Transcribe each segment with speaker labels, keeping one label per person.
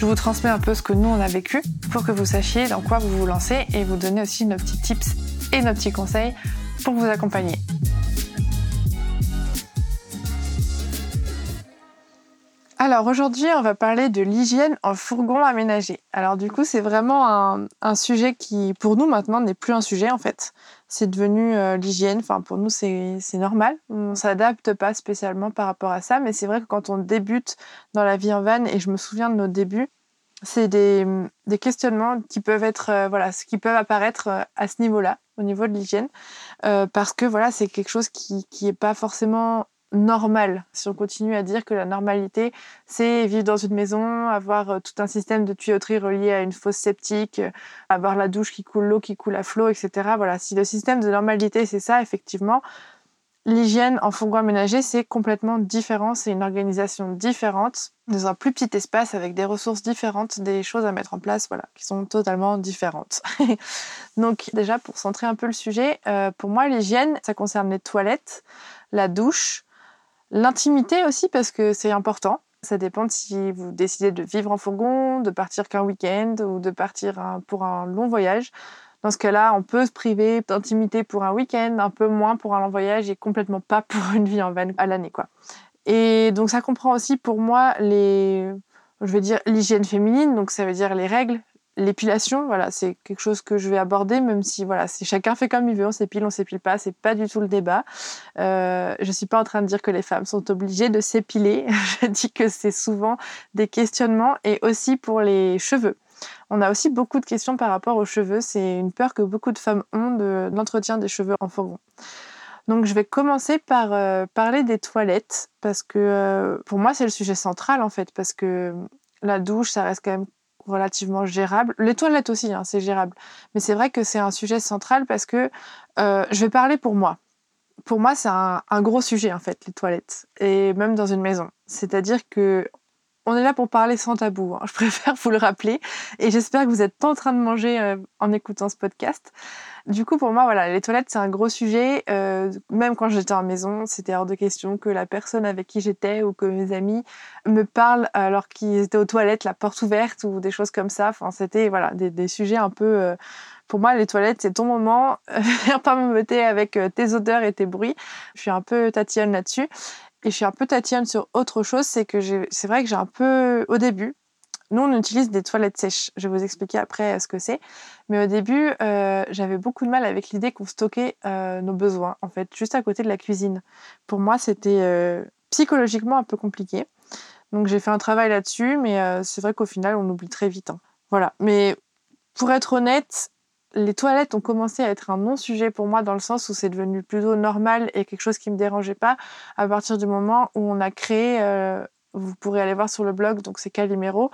Speaker 1: Je vous transmets un peu ce que nous on a vécu pour que vous sachiez dans quoi vous vous lancez et vous donner aussi nos petits tips et nos petits conseils pour vous accompagner. Alors aujourd'hui, on va parler de l'hygiène en fourgon aménagé. Alors du coup, c'est vraiment un, sujet qui, pour nous maintenant, n'est plus un sujet en fait. C'est devenu euh, l'hygiène. Enfin, pour nous, c'est normal. On s'adapte pas spécialement par rapport à ça, mais c'est vrai que quand on débute dans la vie en van, et je me souviens de nos débuts, c'est des, questionnements qui peuvent être, euh, voilà, qui peuvent apparaître euh, à ce niveau-là, au niveau de l'hygiène, parce que voilà, c'est quelque chose qui, qui est pas forcément normal. Si on continue à dire que la normalité, c'est vivre dans une maison, avoir euh, tout un système de tuyauterie relié à une fosse septique, euh, avoir la douche qui coule l'eau qui coule à flot, etc. Voilà, si le système de normalité, c'est ça, effectivement, l'hygiène en fourgon aménagé, c'est complètement différent. C'est une organisation différente, dans un plus petit espace, avec des ressources différentes, des choses à mettre en place, voilà, qui sont totalement différentes. Donc déjà, pour centrer un peu le sujet, euh, pour moi, l'hygiène, ça concerne les toilettes, la douche, L'intimité aussi, parce que c'est important. Ça dépend si vous décidez de vivre en fourgon, de partir qu'un week-end ou de partir pour un long voyage. Dans ce cas-là, on peut se priver d'intimité pour un week-end, un peu moins pour un long voyage et complètement pas pour une vie en van à l'année, quoi. Et donc ça comprend aussi pour moi les, je veux dire l'hygiène féminine, donc ça veut dire les règles, L'épilation, voilà, c'est quelque chose que je vais aborder, même si voilà, c'est chacun fait comme il veut, on s'épile, on s'épile pas, c'est pas du tout le débat. Euh, je suis pas en train de dire que les femmes sont obligées de s'épiler. je dis que c'est souvent des questionnements et aussi pour les cheveux. On a aussi beaucoup de questions par rapport aux cheveux. C'est une peur que beaucoup de femmes ont de l'entretien des cheveux en fourgon. Donc je vais commencer par euh, parler des toilettes parce que euh, pour moi c'est le sujet central en fait parce que la douche ça reste quand même relativement gérable. Les toilettes aussi, hein, c'est gérable. Mais c'est vrai que c'est un sujet central parce que euh, je vais parler pour moi. Pour moi, c'est un, gros sujet, en fait, les toilettes. Et même dans une maison. C'est-à-dire que on est là pour parler sans tabou. Hein. Je préfère vous le rappeler. Et j'espère que vous n'êtes pas en train de manger euh, en écoutant ce podcast. Du coup, pour moi, voilà, les toilettes, c'est un gros sujet. Euh, même quand j'étais en maison, c'était hors de question que la personne avec qui j'étais ou que mes amis me parlent alors qu'ils étaient aux toilettes, la porte ouverte ou des choses comme ça. Enfin, c'était voilà, des, sujets un peu. Euh, pour moi, les toilettes, c'est ton moment. Viens pas me avec tes odeurs et tes bruits. Je suis un peu tatillonne là-dessus. Et je suis un peu tatillonne sur autre chose, c'est que c'est vrai que j'ai un peu, au début, nous on utilise des toilettes sèches. Je vais vous expliquer après euh, ce que c'est. Mais au début, euh, j'avais beaucoup de mal avec l'idée qu'on stockait euh, nos besoins, en fait, juste à côté de la cuisine. Pour moi, c'était psychologiquement un peu compliqué. Donc j'ai fait un travail là-dessus, mais c'est vrai qu'au final, on oublie très vite. Hein. Voilà. Mais pour être honnête, les toilettes ont commencé à être un non-sujet pour moi dans le sens où c'est devenu plutôt normal et quelque chose qui me dérangeait pas à partir du moment où on a créé, euh, vous pourrez aller voir sur le blog, donc c'est Calimero,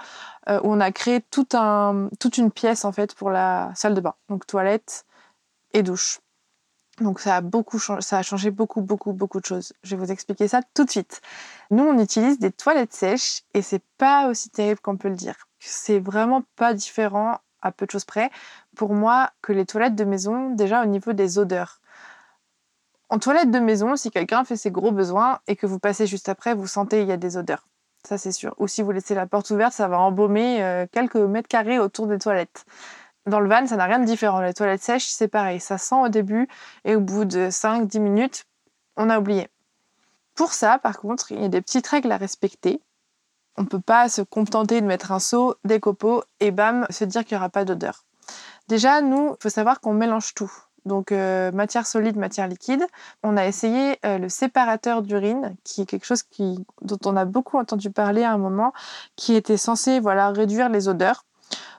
Speaker 1: euh, où on a créé toute une pièce en fait pour la salle de bain, donc toilette et douche. Donc ça a beaucoup changé, ça a changé beaucoup beaucoup beaucoup de choses. Je vais vous expliquer ça tout de suite. Nous on utilise des toilettes sèches et c'est pas aussi terrible qu'on peut le dire. C'est vraiment pas différent à peu de choses près, pour moi, que les toilettes de maison, déjà au niveau des odeurs. En toilette de maison, si quelqu'un fait ses gros besoins et que vous passez juste après, vous sentez il y a des odeurs. Ça, c'est sûr. Ou si vous laissez la porte ouverte, ça va embaumer euh, quelques mètres carrés autour des toilettes. Dans le van, ça n'a rien de différent. Les toilettes sèches, c'est pareil. Ça sent au début et au bout de 5-10 minutes, on a oublié. Pour ça, par contre, il y a des petites règles à respecter. On ne peut pas se contenter de mettre un seau, des copeaux et bam, se dire qu'il n'y aura pas d'odeur. Déjà, nous, il faut savoir qu'on mélange tout. Donc euh, matière solide, matière liquide. On a essayé euh, le séparateur d'urine, qui est quelque chose dont on a beaucoup entendu parler à un moment, qui était censé voilà réduire les odeurs.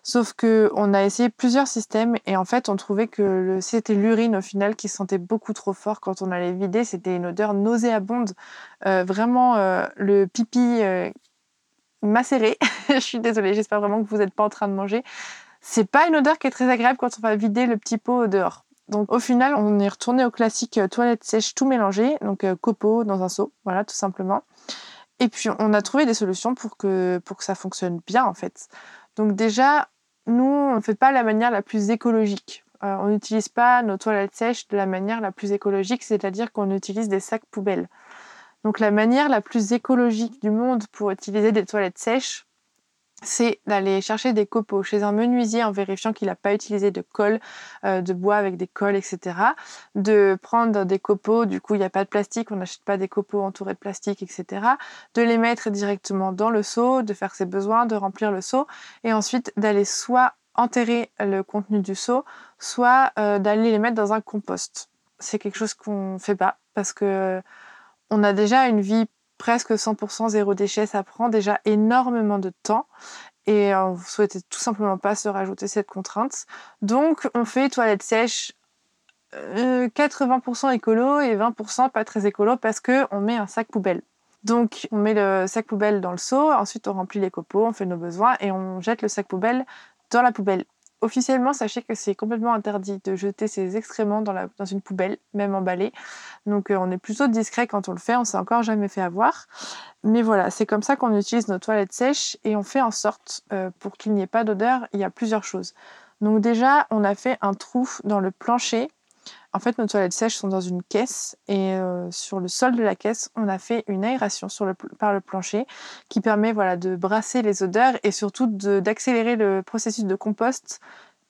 Speaker 1: Sauf que on a essayé plusieurs systèmes et en fait on trouvait que c'était l'urine au final qui sentait beaucoup trop fort quand on allait vider. C'était une odeur nauséabonde, euh, vraiment le pipi macéré. Je suis désolée, j'espère vraiment que vous n'êtes pas en train de manger. C'est pas une odeur qui est très agréable quand on va vider le petit pot dehors. Donc au final, on est retourné au classique euh, toilette sèche tout mélangé, donc euh, copeaux dans un seau, voilà tout simplement. Et puis on a trouvé des solutions pour que, pour que ça fonctionne bien en fait. Donc déjà, nous, on ne fait pas la manière la plus écologique. Euh, on n'utilise pas nos toilettes sèches de la manière la plus écologique, c'est-à-dire qu'on utilise des sacs poubelles. Donc la manière la plus écologique du monde pour utiliser des toilettes sèches, c'est d'aller chercher des copeaux chez un menuisier en vérifiant qu'il n'a pas utilisé de colle, euh, de bois avec des colles, etc. De prendre des copeaux, du coup il n'y a pas de plastique, on n'achète pas des copeaux entourés de plastique, etc. De les mettre directement dans le seau, de faire ses besoins, de remplir le seau, et ensuite d'aller soit enterrer le contenu du seau, soit euh, d'aller les mettre dans un compost. C'est quelque chose qu'on ne fait pas parce que on a déjà une vie presque 100% zéro déchet, ça prend déjà énormément de temps et on ne souhaitait tout simplement pas se rajouter cette contrainte. Donc on fait toilette sèche 80% écolo et 20% pas très écolo parce qu'on met un sac poubelle. Donc on met le sac poubelle dans le seau, ensuite on remplit les copeaux, on fait nos besoins et on jette le sac poubelle dans la poubelle. Officiellement, sachez que c'est complètement interdit de jeter ses excréments dans, la, dans une poubelle, même emballée. Donc euh, on est plutôt discret quand on le fait, on s'est encore jamais fait avoir. Mais voilà, c'est comme ça qu'on utilise nos toilettes sèches et on fait en sorte, euh, pour qu'il n'y ait pas d'odeur, il y a plusieurs choses. Donc déjà, on a fait un trou dans le plancher en fait, nos toilettes sèches sont dans une caisse et euh, sur le sol de la caisse, on a fait une aération par le plancher qui permet de brasser les odeurs et surtout d'accélérer le processus de compost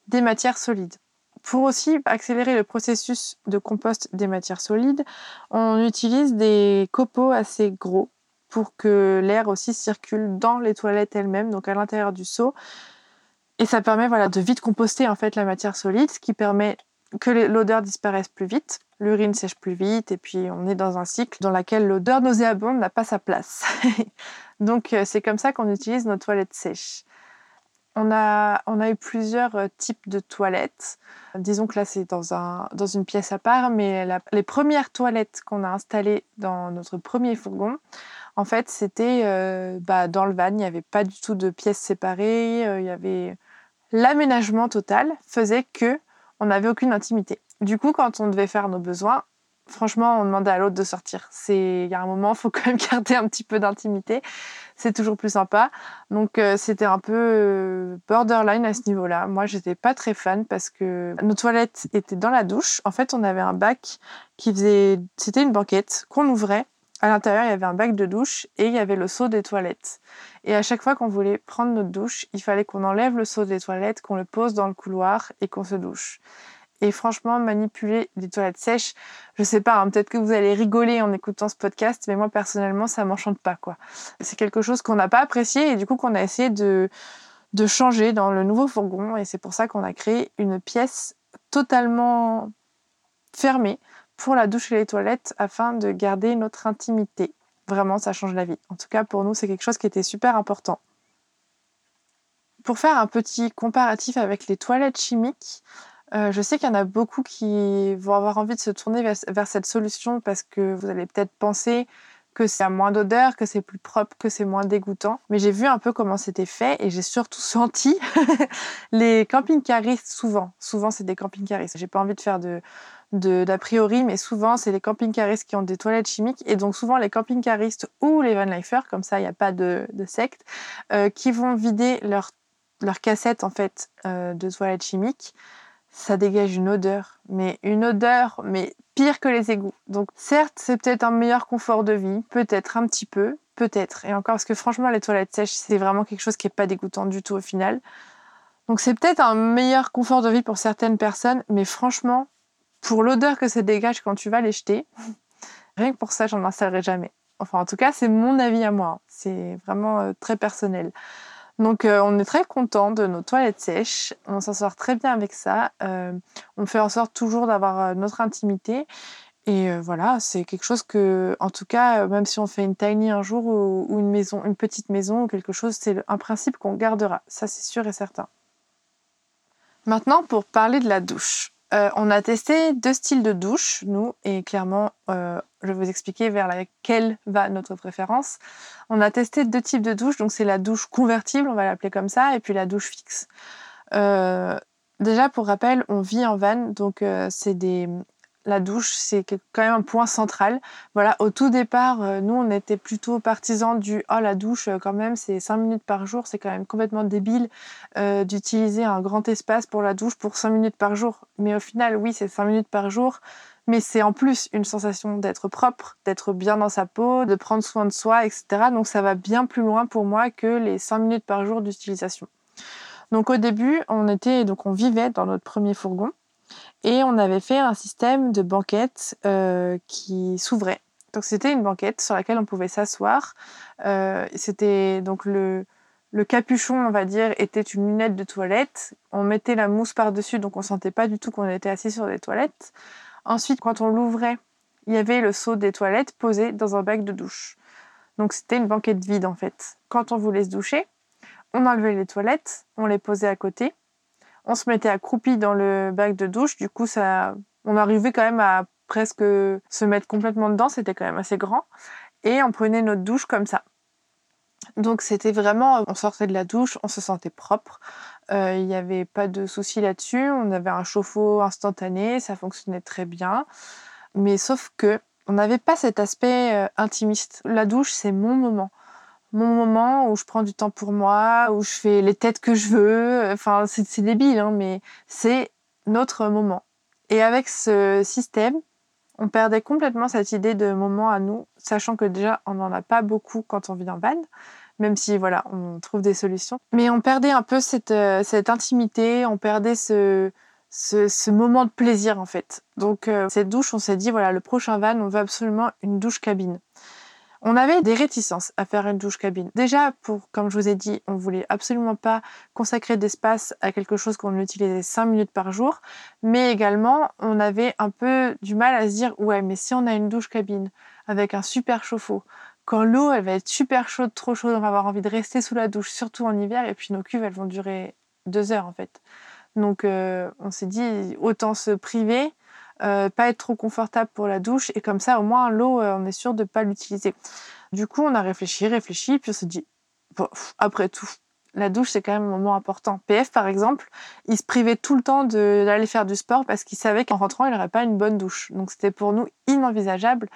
Speaker 1: des matières solides. Pour aussi accélérer le processus de compost des matières solides, on utilise des copeaux assez gros pour que l'air aussi circule dans les toilettes elles-mêmes, donc à l'intérieur du seau. Et ça permet de vite composter en fait la matière solide, ce qui permet que l'odeur disparaisse plus vite, l'urine sèche plus vite, et puis on est dans un cycle dans lequel l'odeur nauséabonde n'a pas sa place. Donc euh, c'est comme ça qu'on utilise nos toilettes sèches. On a, on a eu plusieurs euh, types de toilettes. Disons que là c'est dans, un, dans une pièce à part, mais les premières toilettes qu'on a installées dans notre premier fourgon, en fait c'était euh, bah, dans le van, il n'y avait pas du tout de pièces séparées, il y avait l'aménagement total faisait que on n'avait aucune intimité. Du coup, quand on devait faire nos besoins, franchement, on demandait à l'autre de sortir. C'est, il y a un moment, faut quand même garder un petit peu d'intimité. C'est toujours plus sympa. Donc, euh, c'était un peu euh, borderline à ce niveau-là. Moi, j'étais pas très fan parce que nos toilettes étaient dans la douche. En fait, on avait un bac qui faisait, c'était une banquette qu'on ouvrait. À l'intérieur, il y avait un bac de douche et il y avait le seau des toilettes. Et à chaque fois qu'on voulait prendre notre douche, il fallait qu'on enlève le seau des toilettes, qu'on le pose dans le couloir et qu'on se douche. Et franchement, manipuler des toilettes sèches, je sais pas, hein, peut-être que vous allez rigoler en écoutant ce podcast, mais moi personnellement, ça m'enchante pas, quoi. C'est quelque chose qu'on n'a pas apprécié et du coup qu'on a essayé de, de changer dans le nouveau fourgon. Et c'est pour ça qu'on a créé une pièce totalement fermée pour la douche et les toilettes afin de garder notre intimité. Vraiment, ça change la vie. En tout cas, pour nous, c'est quelque chose qui était super important. Pour faire un petit comparatif avec les toilettes chimiques, euh, je sais qu'il y en a beaucoup qui vont avoir envie de se tourner vers, cette solution parce que vous allez peut-être penser que c'est moins d'odeur, que c'est plus propre, que c'est moins dégoûtant. Mais j'ai vu un peu comment c'était fait et j'ai surtout senti les camping-caristes souvent. Souvent, c'est des camping-caristes. J'ai pas envie de faire de, d'a priori, mais souvent c'est les camping-caristes qui ont des toilettes chimiques et donc souvent les camping-caristes ou les van-lifers, comme ça il n'y a pas de, secte, euh, qui vont vider leur, leur cassette en fait euh, de toilettes chimiques ça dégage une odeur, mais une odeur, mais pire que les égouts. Donc certes, c'est peut-être un meilleur confort de vie, peut-être un petit peu, peut-être. Et encore, parce que franchement, les toilettes sèches, c'est vraiment quelque chose qui n'est pas dégoûtant du tout au final. Donc c'est peut-être un meilleur confort de vie pour certaines personnes, mais franchement, pour l'odeur que ça dégage quand tu vas les jeter, rien que pour ça, j'en installerai jamais. Enfin, en tout cas, c'est mon avis à moi. C'est vraiment euh, très personnel. Donc, euh, on est très content de nos toilettes sèches. On s'en sort très bien avec ça. Euh, on fait en sorte toujours d'avoir notre intimité. Et voilà, c'est quelque chose que, en tout cas, même si on fait une tiny un jour ou, une maison, une petite maison ou quelque chose, c'est un principe qu'on gardera. Ça, c'est sûr et certain. Maintenant, pour parler de la douche. Euh, on a testé deux styles de douche, nous, et clairement, euh, je vais vous expliquer vers laquelle va notre préférence. On a testé deux types de douche, donc c'est la douche convertible, on va l'appeler comme ça, et puis la douche fixe. Euh, déjà, pour rappel, on vit en van, donc c'est des, la douche, c'est quand même un point central. Voilà, au tout départ, euh, nous, on était plutôt partisans du oh la douche, euh, quand même, c'est 5 minutes par jour, c'est quand même complètement débile euh, d'utiliser un grand espace pour la douche pour 5 minutes par jour. Mais au final, oui, c'est 5 minutes par jour, mais c'est en plus une sensation d'être propre, d'être bien dans sa peau, de prendre soin de soi, etc. Donc ça va bien plus loin pour moi que les 5 minutes par jour d'utilisation. Donc au début, on était donc on vivait dans notre premier fourgon. Et on avait fait un système de banquette euh, qui s'ouvrait. Donc c'était une banquette sur laquelle on pouvait s'asseoir. Euh, c'était donc le, le capuchon, on va dire, était une lunette de toilette. On mettait la mousse par-dessus, donc on sentait pas du tout qu'on était assis sur des toilettes. Ensuite, quand on l'ouvrait, il y avait le seau des toilettes posé dans un bac de douche. Donc c'était une banquette vide en fait. Quand on voulait se doucher, on enlevait les toilettes, on les posait à côté on se mettait accroupi dans le bac de douche. Du coup, ça, on arrivait quand même à presque se mettre complètement dedans. C'était quand même assez grand. Et on prenait notre douche comme ça. Donc c'était vraiment, on sortait de la douche, on se sentait propre. Euh, il n'y avait pas de souci là-dessus. On avait un chauffe-eau instantané, ça fonctionnait très bien. Mais sauf que on n'avait pas cet aspect euh, intimiste. La douche, c'est mon moment mon moment où je prends du temps pour moi, où je fais les têtes que je veux. Enfin, c'est débile, hein, mais c'est notre moment. Et avec ce système, on perdait complètement cette idée de moment à nous, sachant que déjà, on n'en a pas beaucoup quand on vit en van, même si, voilà, on trouve des solutions. Mais on perdait un peu cette, euh, cette intimité, on perdait ce, ce, moment de plaisir, en fait. Donc, euh, cette douche, on s'est dit, voilà, le prochain van, on veut absolument une douche cabine. On avait des réticences à faire une douche cabine. Déjà, pour, comme je vous ai dit, on voulait absolument pas consacrer d'espace à quelque chose qu'on utilisait 5 minutes par jour, mais également, on avait un peu du mal à se dire, ouais, mais si on a une douche cabine avec un super chauffe-eau, quand l'eau, elle va être super chaude, trop chaude, on va avoir envie de rester sous la douche, surtout en hiver, et puis nos cuves, elles vont durer deux heures en fait. Donc, euh, on s'est dit, autant se priver euh, pas être trop confortable pour la douche et comme ça au moins l'eau euh, on est sûr de pas l'utiliser. Du coup on a réfléchi, réfléchi puis on s'est dit après tout la douche c'est quand même un moment important. PF par exemple, il se privait tout le temps d'aller faire du sport parce qu'il savait qu'en rentrant il n'aurait pas une bonne douche. Donc c'était pour nous inenvisageable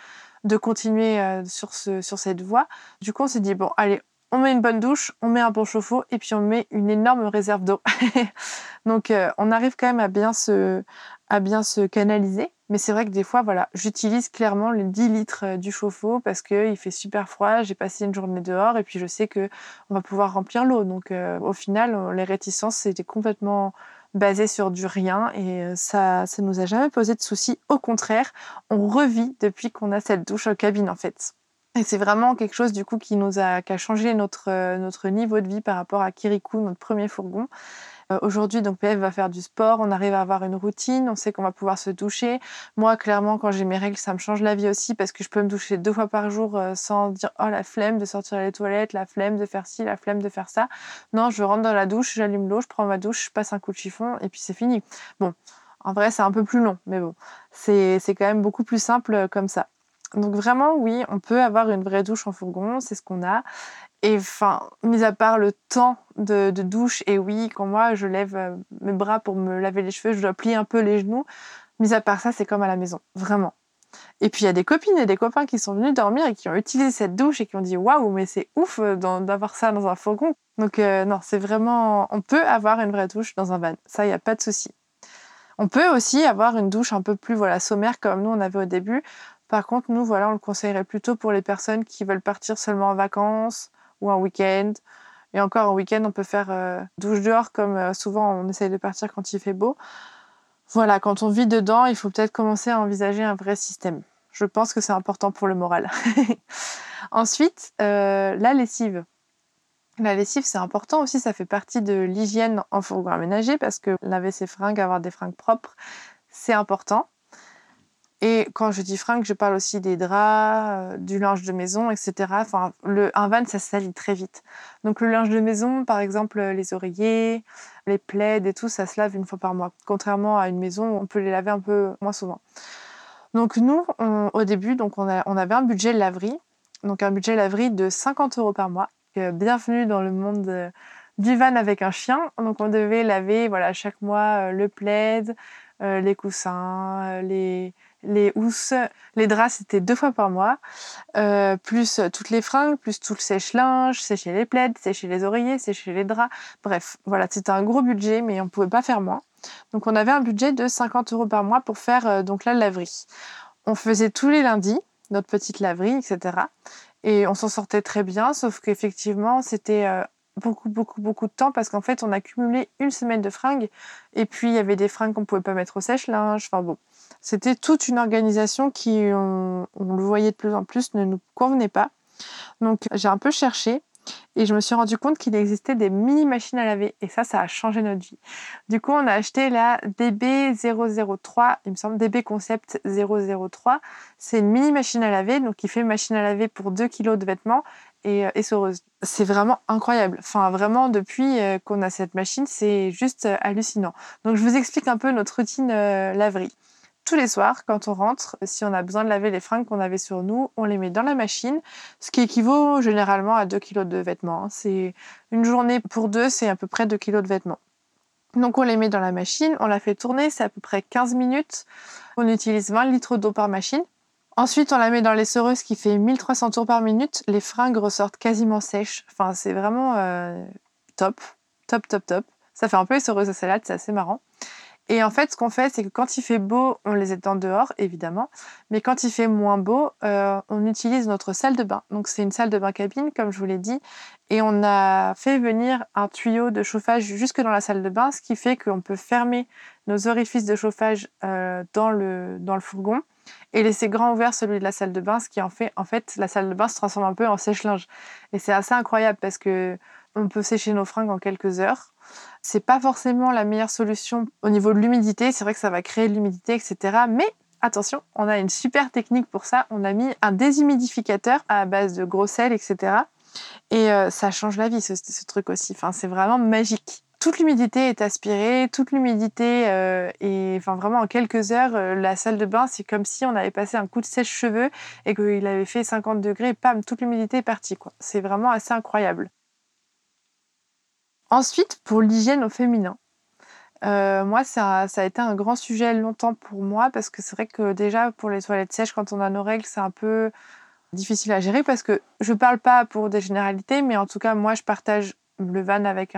Speaker 1: de continuer euh, sur, ce, sur cette voie. Du coup on s'est dit bon allez on met une bonne douche, on met un bon chauffe-eau et puis on met une énorme réserve d'eau. Donc on arrive quand même à bien se, à bien se canaliser. Mais c'est vrai que des fois, voilà, j'utilise clairement les 10 litres euh, du chauffe-eau parce qu'il fait super froid, j'ai passé une journée dehors et puis je sais que on va pouvoir remplir l'eau. Donc euh, au final, euh, les réticences, c'était complètement basé sur du rien et ça ça nous a jamais posé de soucis. Au contraire, on revit depuis qu'on a cette douche en cabine en fait. Et c'est vraiment quelque chose du coup qui nous a, qui a changé notre, notre niveau de vie par rapport à Kirikou, notre premier fourgon. Euh, aujourd'hui, donc PF va faire du sport, on arrive à avoir une routine, on sait qu'on va pouvoir se doucher. Moi, clairement, quand j'ai mes règles, ça me change la vie aussi parce que je peux me doucher deux fois par jour euh, sans dire oh la flemme de sortir les toilettes, la flemme de faire ci, la flemme de faire ça. Non, je rentre dans la douche, j'allume l'eau, je prends ma douche, je passe un coup de chiffon et puis c'est fini. Bon, en vrai, c'est un peu plus long, mais bon, c'est quand même beaucoup plus simple euh, comme ça. Donc vraiment, oui, on peut avoir une vraie douche en fourgon, c'est ce qu'on a. Et enfin, mis à part le temps de, douche, et oui, quand moi je lève euh, mes bras pour me laver les cheveux, je dois plier un peu les genoux. Mis à part ça, c'est comme à la maison, vraiment. Et puis il y a des copines et des copains qui sont venus dormir et qui ont utilisé cette douche et qui ont dit waouh, mais c'est ouf euh, d'avoir ça dans un fourgon. Donc euh, non, c'est vraiment, on peut avoir une vraie douche dans un van, ça il n'y a pas de souci. On peut aussi avoir une douche un peu plus voilà, sommaire comme nous on avait au début. Par contre, nous, voilà, on le conseillerait plutôt pour les personnes qui veulent partir seulement en vacances ou en week-end. Et encore, en week-end, on peut faire euh, douche dehors comme euh, souvent on essaye de partir quand il fait beau. Voilà, quand on vit dedans, il faut peut-être commencer à envisager un vrai système. Je pense que c'est important pour le moral. Ensuite, euh, la lessive. La lessive, c'est important aussi, ça fait partie de l'hygiène en fourgon aménagé parce que laver ses fringues, avoir des fringues propres, c'est important. Et quand je dis fringues, je parle aussi des draps, euh, du linge de maison, etc. Enfin, le, un van, ça salit très vite. Donc le linge de maison, par exemple, les oreillers, les plaids et tout, ça se lave une fois par mois. Contrairement à une maison, on peut les laver un peu moins souvent. Donc nous, au début, donc on, avait un budget laverie, donc un budget laverie de 50 euros par mois. bienvenue dans le monde euh, du van avec un chien. Donc on devait laver voilà chaque mois euh, le plaid, euh, les coussins, les les housses, les draps, c'était deux fois par mois, plus toutes les fringues, plus tout le sèche-linge, sécher les plaids, sécher les oreillers, sécher les draps. Bref, voilà, c'était un gros budget, mais on pouvait pas faire moins. Donc on avait un budget de 50 euros par mois pour faire euh, donc la laverie. On faisait tous les lundis notre petite laverie, etc. Et on s'en sortait très bien, sauf qu'effectivement c'était euh, beaucoup beaucoup beaucoup de temps parce qu'en fait on a cumulé une semaine de fringues et puis il y avait des fringues qu'on pouvait pas mettre au sèche-linge. Enfin bon, c'était toute une organisation qui, on le voyait de plus en plus, ne nous convenait pas. Donc j'ai un peu cherché et je me suis rendu compte qu'il existait des mini machines à laver et ça, ça a changé notre vie. Du coup, on a acheté la DB003, il me semble, DB Concept 003. C'est une mini machine à laver, donc qui fait machine à laver pour 2 kg de vêtements et euh, C'est vraiment incroyable. Enfin, vraiment, depuis euh, qu'on a cette machine, c'est juste euh, hallucinant. Donc, je vous explique un peu notre routine laverie tous les soirs, quand on rentre, si on a besoin de laver les fringues qu'on avait sur nous, on les met dans la machine, ce qui équivaut généralement à 2 kg de vêtements. Hein. C'est une journée pour deux, c'est à peu près 2 kg de vêtements. Donc on les met dans la machine, on la fait tourner, c'est à peu près 15 minutes. On utilise 20 litres d'eau par machine. Ensuite, on la met dans les sereuses qui fait 1300 tours par minute. Les fringues ressortent quasiment sèches. Enfin, c'est vraiment euh, top, top, top, top. Ça fait un peu les à salade, c'est assez marrant. Et en fait, ce qu'on fait, c'est que quand il fait beau, on les étend dehors, évidemment. Mais quand il fait moins beau, euh, on utilise notre salle de bain. Donc c'est une salle de bain cabine, comme je vous l'ai dit. Et on a fait venir un tuyau de chauffage jusque dans la salle de bain, ce qui fait qu'on peut fermer nos orifices de chauffage euh, dans, le, dans le fourgon et laisser grand ouvert celui de la salle de bain, ce qui en fait, en fait, la salle de bain se transforme un peu en sèche-linge. Et c'est assez incroyable parce que on peut sécher nos fringues en quelques heures. C'est pas forcément la meilleure solution au niveau de l'humidité. C'est vrai que ça va créer de l'humidité, etc. Mais attention, on a une super technique pour ça. On a mis un déshumidificateur à base de gros sel, etc. Et euh, ça change la vie, ce, truc aussi. Enfin, c'est vraiment magique. Toute l'humidité est aspirée, toute l'humidité euh, et enfin vraiment en quelques heures, euh, la salle de bain, c'est comme si on avait passé un coup de sèche-cheveux et qu'il avait fait 50 degrés, pam, toute l'humidité est partie. C'est vraiment assez incroyable. Ensuite, pour l'hygiène au féminin. Euh, moi, ça, a été un grand sujet longtemps pour moi parce que c'est vrai que déjà pour les toilettes sèches, quand on a nos règles, c'est un peu difficile à gérer parce que je parle pas pour des généralités, mais en tout cas, moi, je partage le van avec,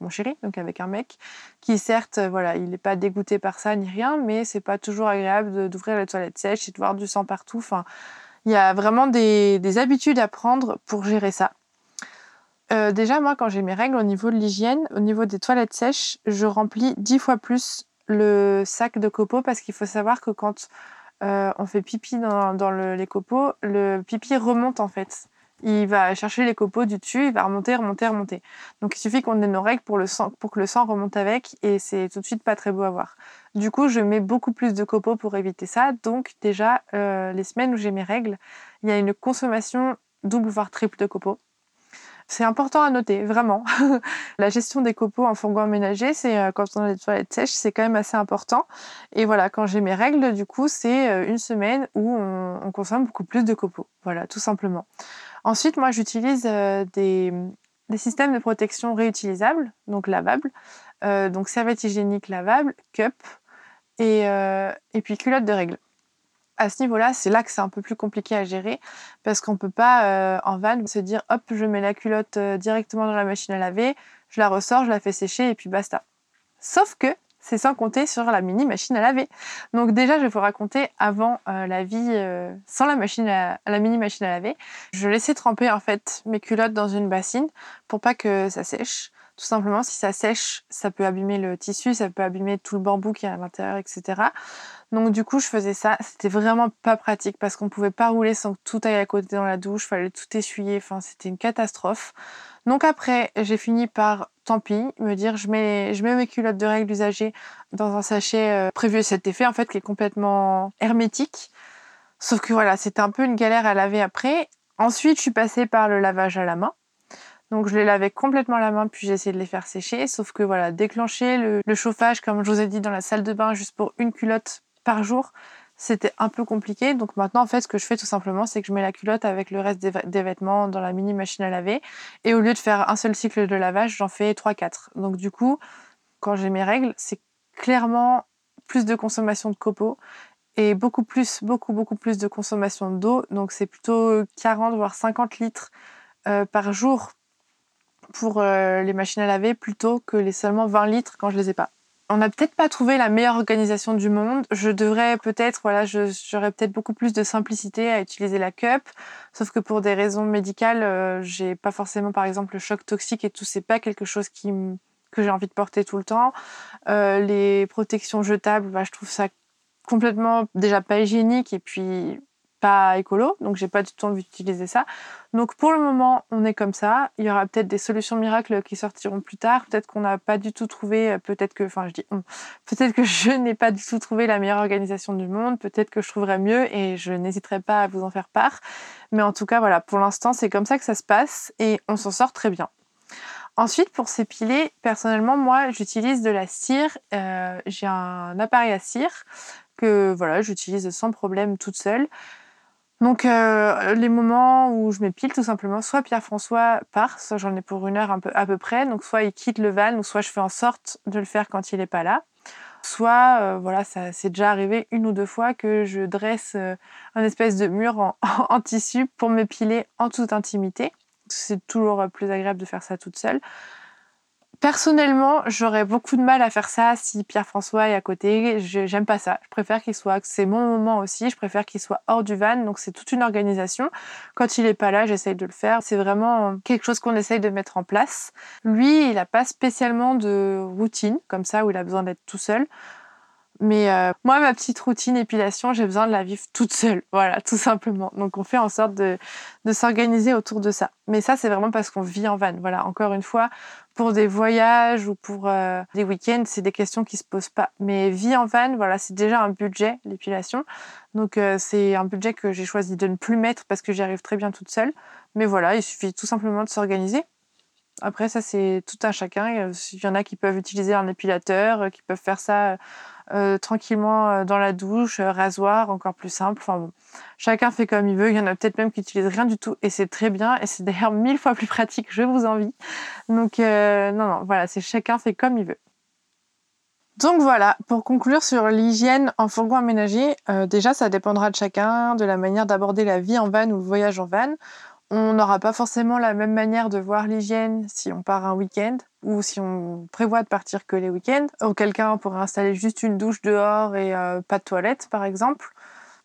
Speaker 1: mon chéri, donc avec un mec, qui certes, voilà, il n'est pas dégoûté par ça ni rien, mais c'est pas toujours agréable d'ouvrir les toilettes sèches et de voir du sang partout. Il y a vraiment des habitudes à prendre pour gérer ça. Euh, déjà, moi, quand j'ai mes règles au niveau de l'hygiène, au niveau des toilettes sèches, je remplis dix fois plus le sac de copeaux parce qu'il faut savoir que quand euh, on fait pipi dans, les copeaux, le pipi remonte en fait. Il va chercher les copeaux du dessus, il va remonter, remonter, remonter. Donc il suffit qu'on ait nos règles pour, le sang, pour que le sang remonte avec et c'est tout de suite pas très beau à voir. Du coup, je mets beaucoup plus de copeaux pour éviter ça. Donc déjà, euh, les semaines où j'ai mes règles, il y a une consommation double voire triple de copeaux. C'est important à noter, vraiment. la gestion des copeaux en fourgon aménagé, c'est euh, quand on a des toilettes sèches, c'est quand même assez important. Et voilà, quand j'ai mes règles, du coup, c'est euh, une semaine où on, consomme beaucoup plus de copeaux. Voilà, tout simplement. Ensuite, moi, j'utilise euh, des, systèmes de protection réutilisables, donc lavables. donc serviette hygiénique lavable, cup et, puis culotte de règles à ce niveau-là, c'est là que c'est un peu plus compliqué à gérer parce qu'on ne peut pas euh, en van se dire hop, je mets la culotte euh, directement dans la machine à laver, je la ressors, je la fais sécher et puis basta. Sauf que c'est sans compter sur la mini machine à laver. Donc déjà, je vais vous raconter avant euh, la vie sans la machine à, la mini machine à laver. Je laissais tremper en fait mes culottes dans une bassine pour pas que ça sèche. Tout simplement, si ça sèche, ça peut abîmer le tissu, ça peut abîmer tout le bambou qui est à l'intérieur, etc. Donc du coup, je faisais ça. C'était vraiment pas pratique parce qu'on pouvait pas rouler sans que tout aille à côté dans la douche. Fallait tout essuyer. Enfin, c'était une catastrophe. Donc après, j'ai fini par, tant pis, me dire je mets, je mets mes culottes de règles usagées dans un sachet euh, prévu à cet effet en fait qui est complètement hermétique. Sauf que voilà, c'était un peu une galère à laver après. Ensuite, je suis passée par le lavage à la main. Donc je les lavais complètement à la main, puis j'ai essayé de les faire sécher. Sauf que voilà, déclencher le, le, chauffage, comme je vous ai dit, dans la salle de bain juste pour une culotte par jour, c'était un peu compliqué. Donc maintenant, en fait, ce que je fais tout simplement, c'est que je mets la culotte avec le reste des, vêtements dans la mini machine à laver. Et au lieu de faire un seul cycle de lavage, j'en fais 3-4. Donc du coup, quand j'ai mes règles, c'est clairement plus de consommation de copeaux et beaucoup plus, beaucoup, beaucoup plus de consommation d'eau. Donc c'est plutôt 40 voire 50 litres euh, par jour pour euh, les machines à laver plutôt que les seulement 20 litres quand je les ai pas on n'a peut-être pas trouvé la meilleure organisation du monde. Je devrais peut-être, voilà, j'aurais peut-être beaucoup plus de simplicité à utiliser la cup. Sauf que pour des raisons médicales, euh, j'ai pas forcément, par exemple, le choc toxique et tout, c'est pas quelque chose qui que j'ai envie de porter tout le temps. Euh, les protections jetables, bah, je trouve ça complètement déjà pas hygiénique et puis pas écolo, donc j'ai pas du tout envie d'utiliser ça. Donc pour le moment, on est comme ça. Il y aura peut-être des solutions miracles qui sortiront plus tard. Peut-être qu'on n'a pas du tout trouvé, euh, peut-être que, enfin je dis peut-être que je n'ai pas du tout trouvé la meilleure organisation du monde. Peut-être que je trouverai mieux et je n'hésiterai pas à vous en faire part. Mais en tout cas, voilà, pour l'instant, c'est comme ça que ça se passe et on s'en sort très bien. Ensuite, pour s'épiler, personnellement, moi, j'utilise de la cire. Euh, j'ai un appareil à cire que voilà, j'utilise sans problème toute seule. Donc euh, les moments où je m'épile tout simplement, soit Pierre-François part, soit j'en ai pour une heure un peu, à peu près, donc soit il quitte le van, soit je fais en sorte de le faire quand il n'est pas là. Soit, euh, voilà, ça c'est déjà arrivé une ou deux fois que je dresse euh, un espèce de mur en, en tissu pour m'épiler en toute intimité. C'est toujours plus agréable de faire ça toute seule. Personnellement, j'aurais beaucoup de mal à faire ça si Pierre-François est à côté. J'aime pas ça. Je préfère qu'il soit, c'est mon moment aussi. Je préfère qu'il soit hors du van. Donc c'est toute une organisation. Quand il est pas là, j'essaye de le faire. C'est vraiment quelque chose qu'on essaye de mettre en place. Lui, il a pas spécialement de routine comme ça où il a besoin d'être tout seul. Mais euh, moi, ma petite routine épilation, j'ai besoin de la vivre toute seule. Voilà, tout simplement. Donc on fait en sorte de, de s'organiser autour de ça. Mais ça, c'est vraiment parce qu'on vit en van. Voilà, encore une fois, pour des voyages ou pour euh, des week-ends, c'est des questions qui se posent pas. Mais vie en van, voilà, c'est déjà un budget, l'épilation. Donc euh, c'est un budget que j'ai choisi de ne plus mettre parce que j'y arrive très bien toute seule. Mais voilà, il suffit tout simplement de s'organiser. Après, ça, c'est tout un chacun. Il y en a qui peuvent utiliser un épilateur, qui peuvent faire ça euh, tranquillement euh, dans la douche, euh, rasoir, encore plus simple. Enfin bon, chacun fait comme il veut. Il y en a peut-être même qui utilisent rien du tout et c'est très bien. Et c'est d'ailleurs mille fois plus pratique. Je vous envie. Donc non, non, voilà, c'est chacun fait comme il veut. Donc voilà, pour conclure sur l'hygiène en fourgon aménagé, déjà ça dépendra de chacun, de la manière d'aborder la vie en van ou le voyage en van. On n'aura pas forcément la même manière de voir l'hygiène si on part un week-end ou si on prévoit de partir que les week-ends. On pourrait installer juste une douche dehors et euh, pas de toilette, par exemple.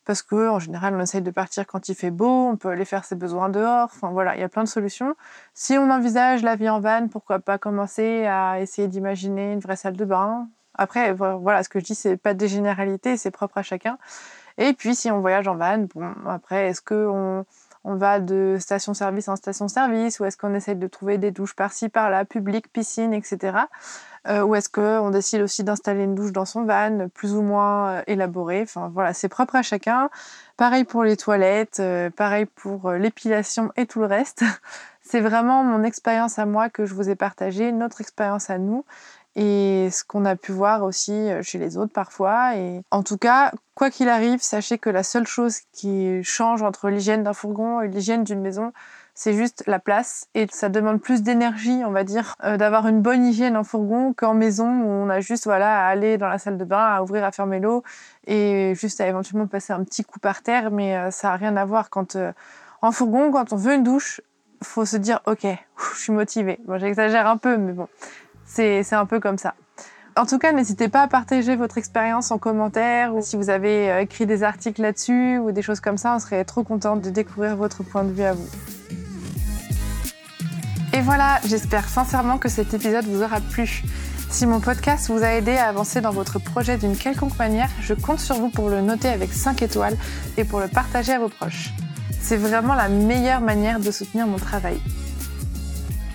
Speaker 1: Parce que en général, on essaye de partir quand il fait beau, on peut aller faire ses besoins dehors. Enfin voilà, il y a plein de solutions. Si on envisage la vie en van, pourquoi pas commencer à essayer d'imaginer une vraie salle de bain. Après, voilà, ce que je dis, c'est pas des généralités, c'est propre à chacun. Et puis, si on voyage en van, bon, après, est-ce que on on va de station-service en station-service ou est-ce qu'on essaye de trouver des douches par-ci, par-là, publiques, piscine, etc. Euh, ou est-ce qu'on décide aussi d'installer une douche dans son van, plus ou moins euh, élaborée. Enfin voilà, c'est propre à chacun. Pareil pour les toilettes, euh, pareil pour l'épilation et tout le reste. c'est vraiment mon expérience à moi que je vous ai partagée, notre expérience à nous et ce qu'on a pu voir aussi euh, chez les autres parfois. Et en tout cas, quoi qu'il arrive, sachez que la seule chose qui change entre l'hygiène d'un fourgon et l'hygiène d'une maison, c'est juste la place et ça demande plus d'énergie, on va dire, euh, d'avoir une bonne hygiène en fourgon qu'en maison où on a juste voilà à aller dans la salle de bain, à ouvrir, à fermer l'eau et juste à éventuellement passer un petit coup par terre, mais euh, ça a rien à voir quand en fourgon, quand on veut une douche, faut se dire ok, je suis motivée. Bon, j'exagère un peu, mais bon, c'est un peu comme ça. En tout cas, n'hésitez pas à partager votre expérience en commentaire ou si vous avez euh, écrit des articles là-dessus ou des choses comme ça, on serait trop contente de découvrir votre point de vue à vous. Et voilà, j'espère sincèrement que cet épisode vous aura plu. Si mon podcast vous a aidé à avancer dans votre projet d'une quelconque manière, je compte sur vous pour le noter avec 5 étoiles et pour le partager à vos proches. C'est vraiment la meilleure manière de soutenir mon travail.